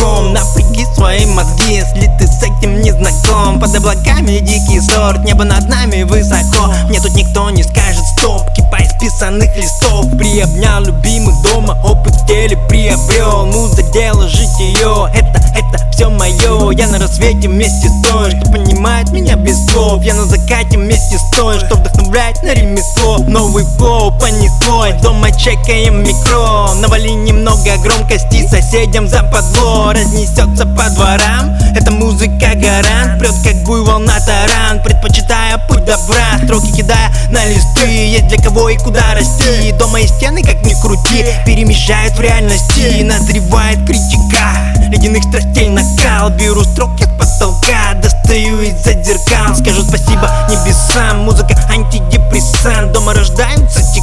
ветерком Напряги свои мозги, если ты с этим не знаком. Под облаками дикий сорт, небо над нами высоко. Мне тут никто не скажет стоп, кипа из писанных листов. Приобнял любимых дома, опыт в теле приобрел Муза дело житие, это, это все мое Я на рассвете вместе с той, что понимает меня без слов. Я на закате вместе с той, что вдохновляет на ремесло. Новый флоу понеслось, дома чекаем микро. Навали немного громкости соседям за подло. Разнесется по дворам, это музыка гарант. Прет как буй волна таран, предпочитая путь добра. Строки кидая на листы, есть для кого и куда расти. Дома и стены, как ни крути, перемешают в реальности. Назревает критика, ледяных страстей накал Беру строки достаю из-за зеркал Скажу спасибо небесам, музыка антидепрессант. Дома рождаются текста,